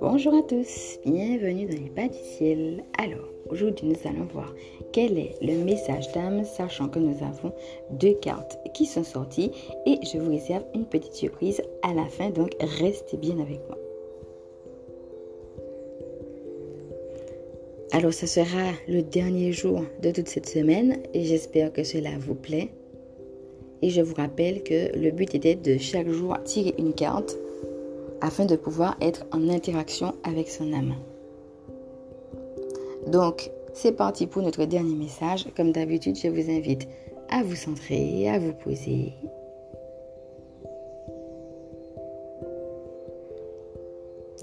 Bonjour à tous, bienvenue dans les pas du ciel. Alors, aujourd'hui nous allons voir quel est le message d'âme, sachant que nous avons deux cartes qui sont sorties et je vous réserve une petite surprise à la fin, donc restez bien avec moi. Alors, ce sera le dernier jour de toute cette semaine et j'espère que cela vous plaît. Et je vous rappelle que le but était de chaque jour tirer une carte afin de pouvoir être en interaction avec son âme. Donc, c'est parti pour notre dernier message. Comme d'habitude, je vous invite à vous centrer, à vous poser.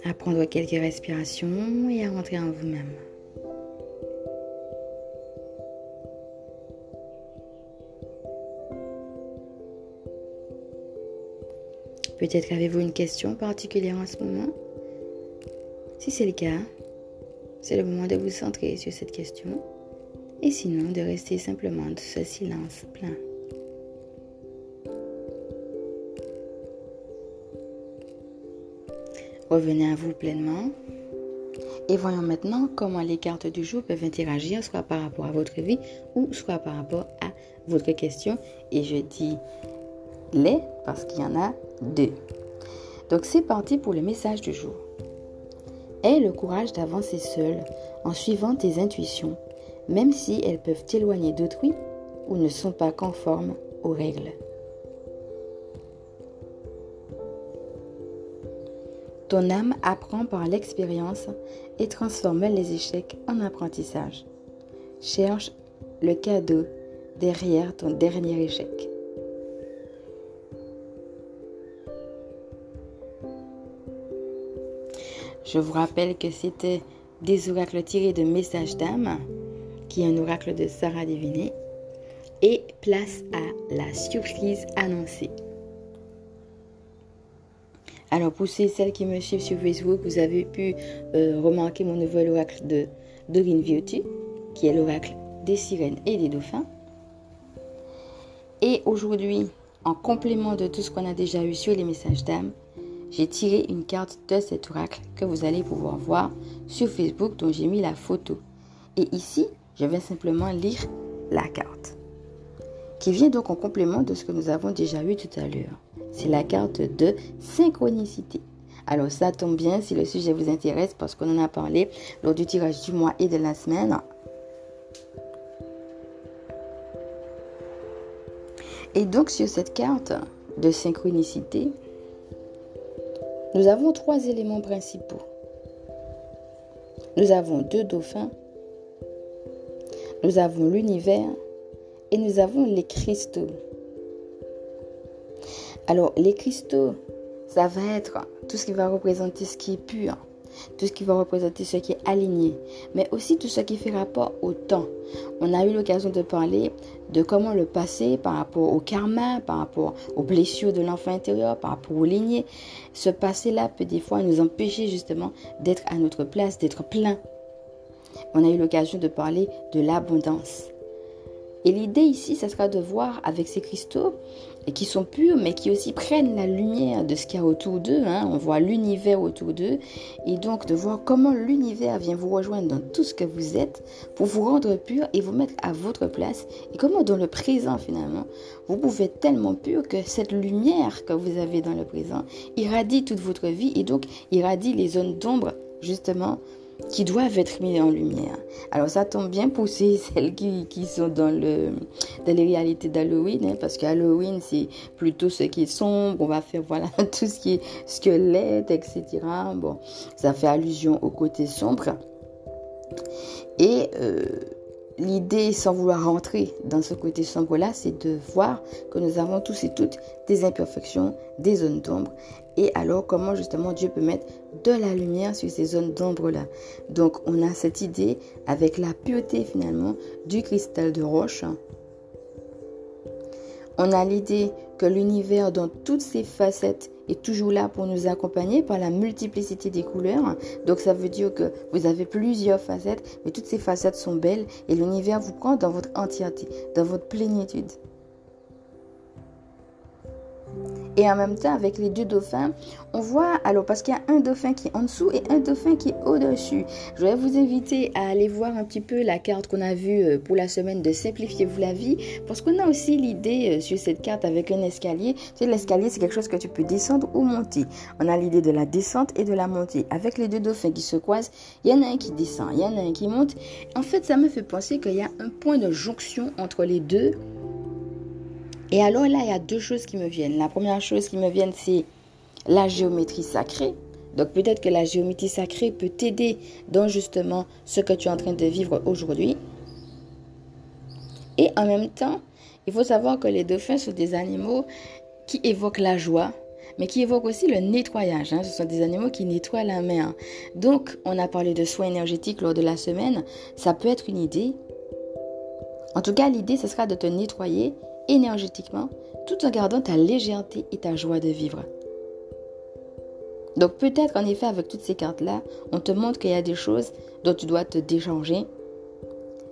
À prendre quelques respirations et à rentrer en vous-même. Peut-être avez-vous une question particulière en ce moment? Si c'est le cas, c'est le moment de vous centrer sur cette question et sinon de rester simplement dans ce silence plein. Revenez à vous pleinement et voyons maintenant comment les cartes du jour peuvent interagir soit par rapport à votre vie ou soit par rapport à votre question. Et je dis les parce qu'il y en a deux. Donc c'est parti pour le message du jour. Aie le courage d'avancer seul en suivant tes intuitions, même si elles peuvent t'éloigner d'autrui ou ne sont pas conformes aux règles. Ton âme apprend par l'expérience et transforme les échecs en apprentissage. Cherche le cadeau derrière ton dernier échec. Je vous rappelle que c'était des oracles tirés de Messages d'âme, qui est un oracle de Sarah Diviné, et place à la surprise annoncée. Alors pour celles qui me suivent sur Facebook, vous avez pu euh, remarquer mon nouvel oracle de Doreen Beauty, qui est l'oracle des sirènes et des dauphins. Et aujourd'hui, en complément de tout ce qu'on a déjà eu sur les messages d'âme, j'ai tiré une carte de cet oracle que vous allez pouvoir voir sur Facebook dont j'ai mis la photo. Et ici, je vais simplement lire la carte qui vient donc en complément de ce que nous avons déjà vu tout à l'heure. C'est la carte de synchronicité. Alors ça tombe bien si le sujet vous intéresse parce qu'on en a parlé lors du tirage du mois et de la semaine. Et donc sur cette carte de synchronicité, nous avons trois éléments principaux. Nous avons deux dauphins, nous avons l'univers et nous avons les cristaux. Alors les cristaux, ça va être tout ce qui va représenter ce qui est pur, tout ce qui va représenter ce qui est aligné, mais aussi tout ce qui fait rapport au temps. On a eu l'occasion de parler de comment le passé, par rapport au karma, par rapport aux blessures de l'enfant intérieur, par rapport aux lignées, ce passé-là peut des fois nous empêcher justement d'être à notre place, d'être plein. On a eu l'occasion de parler de l'abondance. Et l'idée ici, ce sera de voir avec ces cristaux, et qui sont purs, mais qui aussi prennent la lumière de ce qu'il y a autour d'eux. Hein. On voit l'univers autour d'eux. Et donc de voir comment l'univers vient vous rejoindre dans tout ce que vous êtes pour vous rendre pur et vous mettre à votre place. Et comment dans le présent finalement, vous pouvez être tellement pur que cette lumière que vous avez dans le présent irradie toute votre vie et donc irradie les zones d'ombre justement qui doivent être mis en lumière. Alors ça tombe bien pour celles qui, qui sont dans, le, dans les réalités d'Halloween, hein, parce qu'Halloween c'est plutôt ce qui est sombre, on va faire voilà tout ce qui est squelette, etc. Bon, ça fait allusion au côté sombre. Et euh, l'idée, sans vouloir rentrer dans ce côté sombre-là, c'est de voir que nous avons tous et toutes des imperfections, des zones d'ombre. Et alors, comment justement Dieu peut mettre de la lumière sur ces zones d'ombre-là? Donc, on a cette idée avec la pureté finalement du cristal de roche. On a l'idée que l'univers dans toutes ses facettes est toujours là pour nous accompagner par la multiplicité des couleurs. Donc ça veut dire que vous avez plusieurs facettes, mais toutes ces facettes sont belles et l'univers vous prend dans votre entièreté, dans votre plénitude. Et en même temps, avec les deux dauphins, on voit, alors parce qu'il y a un dauphin qui est en dessous et un dauphin qui est au-dessus. Je vais vous inviter à aller voir un petit peu la carte qu'on a vue euh, pour la semaine de Simplifiez-vous la vie, parce qu'on a aussi l'idée euh, sur cette carte avec un escalier. Tu sais, l'escalier, c'est quelque chose que tu peux descendre ou monter. On a l'idée de la descente et de la montée. Avec les deux dauphins qui se croisent, il y en a un qui descend, il y en a un qui monte. En fait, ça me fait penser qu'il y a un point de jonction entre les deux. Et alors là, il y a deux choses qui me viennent. La première chose qui me vient, c'est la géométrie sacrée. Donc peut-être que la géométrie sacrée peut t'aider dans justement ce que tu es en train de vivre aujourd'hui. Et en même temps, il faut savoir que les dauphins sont des animaux qui évoquent la joie, mais qui évoquent aussi le nettoyage. Hein. Ce sont des animaux qui nettoient la mer. Donc, on a parlé de soins énergétiques lors de la semaine. Ça peut être une idée. En tout cas, l'idée, ce sera de te nettoyer énergétiquement tout en gardant ta légèreté et ta joie de vivre. Donc peut-être en effet avec toutes ces cartes-là, on te montre qu'il y a des choses dont tu dois te déchanger,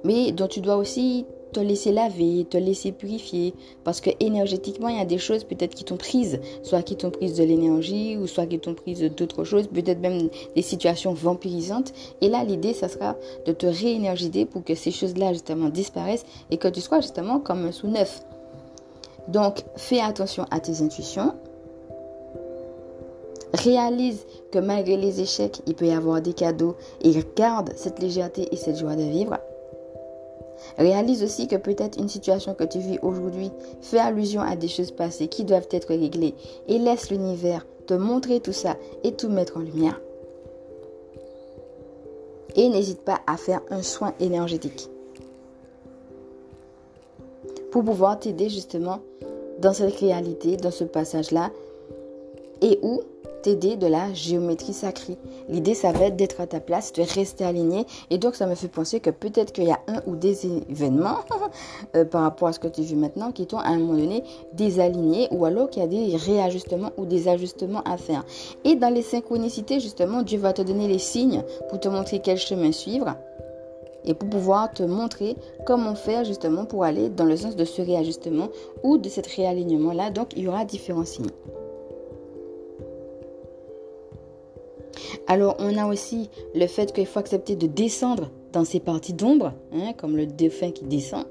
mais dont tu dois aussi te laisser laver, te laisser purifier, parce que énergétiquement, il y a des choses peut-être qui t'ont prise, soit qui t'ont prise de l'énergie, ou soit qui t'ont prise d'autres choses, peut-être même des situations vampirisantes. Et là, l'idée, ça sera de te réénergiser pour que ces choses-là, justement, disparaissent et que tu sois justement comme un sous neuf. Donc, fais attention à tes intuitions, Réalise que malgré les échecs, il peut y avoir des cadeaux et garde cette légèreté et cette joie de vivre. Réalise aussi que peut-être une situation que tu vis aujourd'hui fait allusion à des choses passées qui doivent être réglées et laisse l'univers te montrer tout ça et tout mettre en lumière. Et n'hésite pas à faire un soin énergétique pour pouvoir t'aider justement dans cette réalité, dans ce passage-là, et où t'aider de la géométrie sacrée. L'idée, ça va être d'être à ta place, de rester aligné. Et donc, ça me fait penser que peut-être qu'il y a un ou des événements euh, par rapport à ce que tu vis maintenant qui t'ont à un moment donné désaligné ou alors qu'il y a des réajustements ou des ajustements à faire. Et dans les synchronicités, justement, Dieu va te donner les signes pour te montrer quel chemin suivre et pour pouvoir te montrer comment faire justement pour aller dans le sens de ce réajustement ou de cet réalignement-là. Donc, il y aura différents signes. Alors, on a aussi le fait qu'il faut accepter de descendre dans ces parties d'ombre, hein, comme le dauphin qui descend.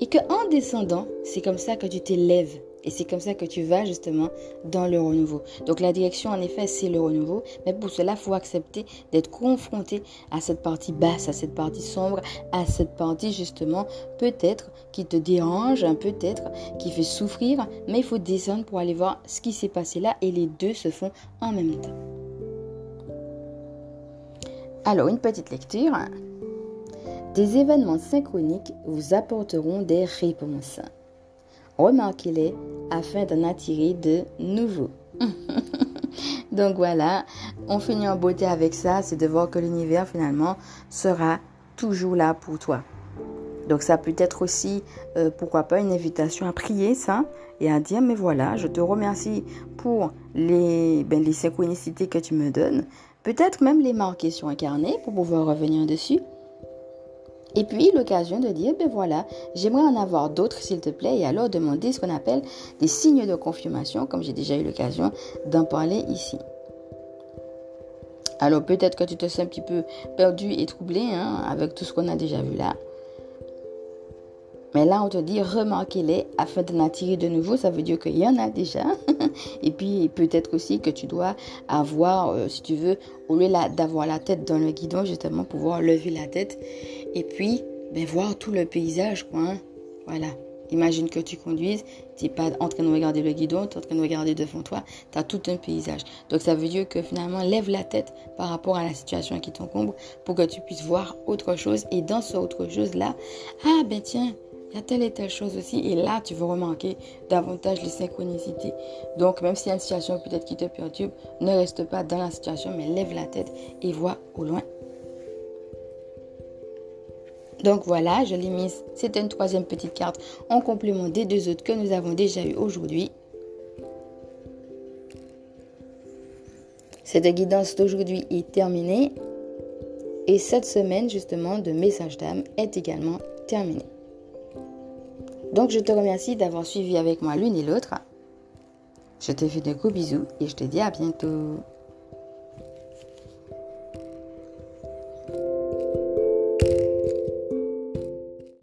Et qu'en descendant, c'est comme ça que tu t'élèves. Et c'est comme ça que tu vas justement dans le renouveau. Donc la direction, en effet, c'est le renouveau. Mais pour cela, il faut accepter d'être confronté à cette partie basse, à cette partie sombre, à cette partie justement peut-être qui te dérange, peut-être qui fait souffrir. Mais il faut descendre pour aller voir ce qui s'est passé là. Et les deux se font en même temps. Alors, une petite lecture. Des événements synchroniques vous apporteront des réponses. Remarquez-les afin d'en attirer de nouveaux. Donc voilà, on finit en beauté avec ça, c'est de voir que l'univers finalement sera toujours là pour toi. Donc ça peut être aussi, euh, pourquoi pas, une invitation à prier ça et à dire, mais voilà, je te remercie pour les, ben, les synchronicités que tu me donnes. Peut-être même les marquer sur un carnet pour pouvoir revenir dessus. Et puis l'occasion de dire, ben voilà, j'aimerais en avoir d'autres s'il te plaît, et alors demander ce qu'on appelle des signes de confirmation, comme j'ai déjà eu l'occasion d'en parler ici. Alors peut-être que tu te sens un petit peu perdu et troublé hein, avec tout ce qu'on a déjà vu là. Mais là, on te dit remarquez-les afin d'en attirer de nouveau. Ça veut dire qu'il y en a déjà. Et puis, peut-être aussi que tu dois avoir, euh, si tu veux, au lieu d'avoir la tête dans le guidon, justement, pouvoir lever la tête. Et puis, ben, voir tout le paysage, quoi. Hein. Voilà. Imagine que tu conduises, tu n'es pas en train de regarder le guidon, tu es en train de regarder devant toi, tu as tout un paysage. Donc ça veut dire que finalement, lève la tête par rapport à la situation qui t'encombre pour que tu puisses voir autre chose. Et dans ce autre chose-là, ah ben tiens, il y a telle et telle chose aussi. Et là, tu vas remarquer davantage les synchronicités. Donc, même s'il y a une situation peut-être qui te perturbe, ne reste pas dans la situation, mais lève la tête et vois au loin. Donc voilà, je l'ai mise. C'est une troisième petite carte en complément des deux autres que nous avons déjà eu aujourd'hui. Cette guidance d'aujourd'hui est terminée. Et cette semaine, justement, de message d'âme est également terminée. Donc je te remercie d'avoir suivi avec moi l'une et l'autre. Je te fais de gros bisous et je te dis à bientôt.